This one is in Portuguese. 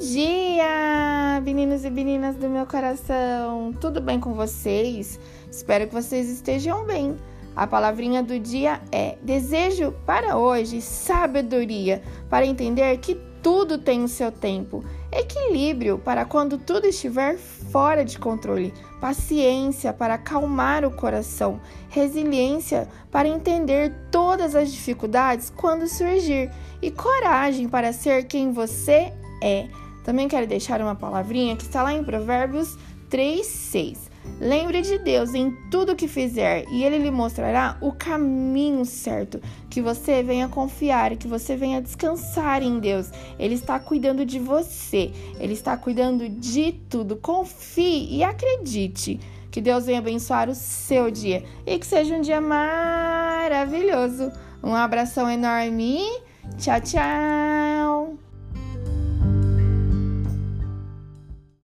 dia, meninos e meninas do meu coração! Tudo bem com vocês? Espero que vocês estejam bem. A palavrinha do dia é: desejo para hoje sabedoria para entender que tudo tem o seu tempo, equilíbrio para quando tudo estiver fora de controle, paciência para acalmar o coração, resiliência para entender todas as dificuldades quando surgir e coragem para ser quem você é. Também quero deixar uma palavrinha que está lá em Provérbios 3, 6. Lembre de Deus em tudo que fizer e Ele lhe mostrará o caminho certo. Que você venha confiar, que você venha descansar em Deus. Ele está cuidando de você, Ele está cuidando de tudo. Confie e acredite. Que Deus venha abençoar o seu dia e que seja um dia maravilhoso. Um abração enorme. Tchau, tchau.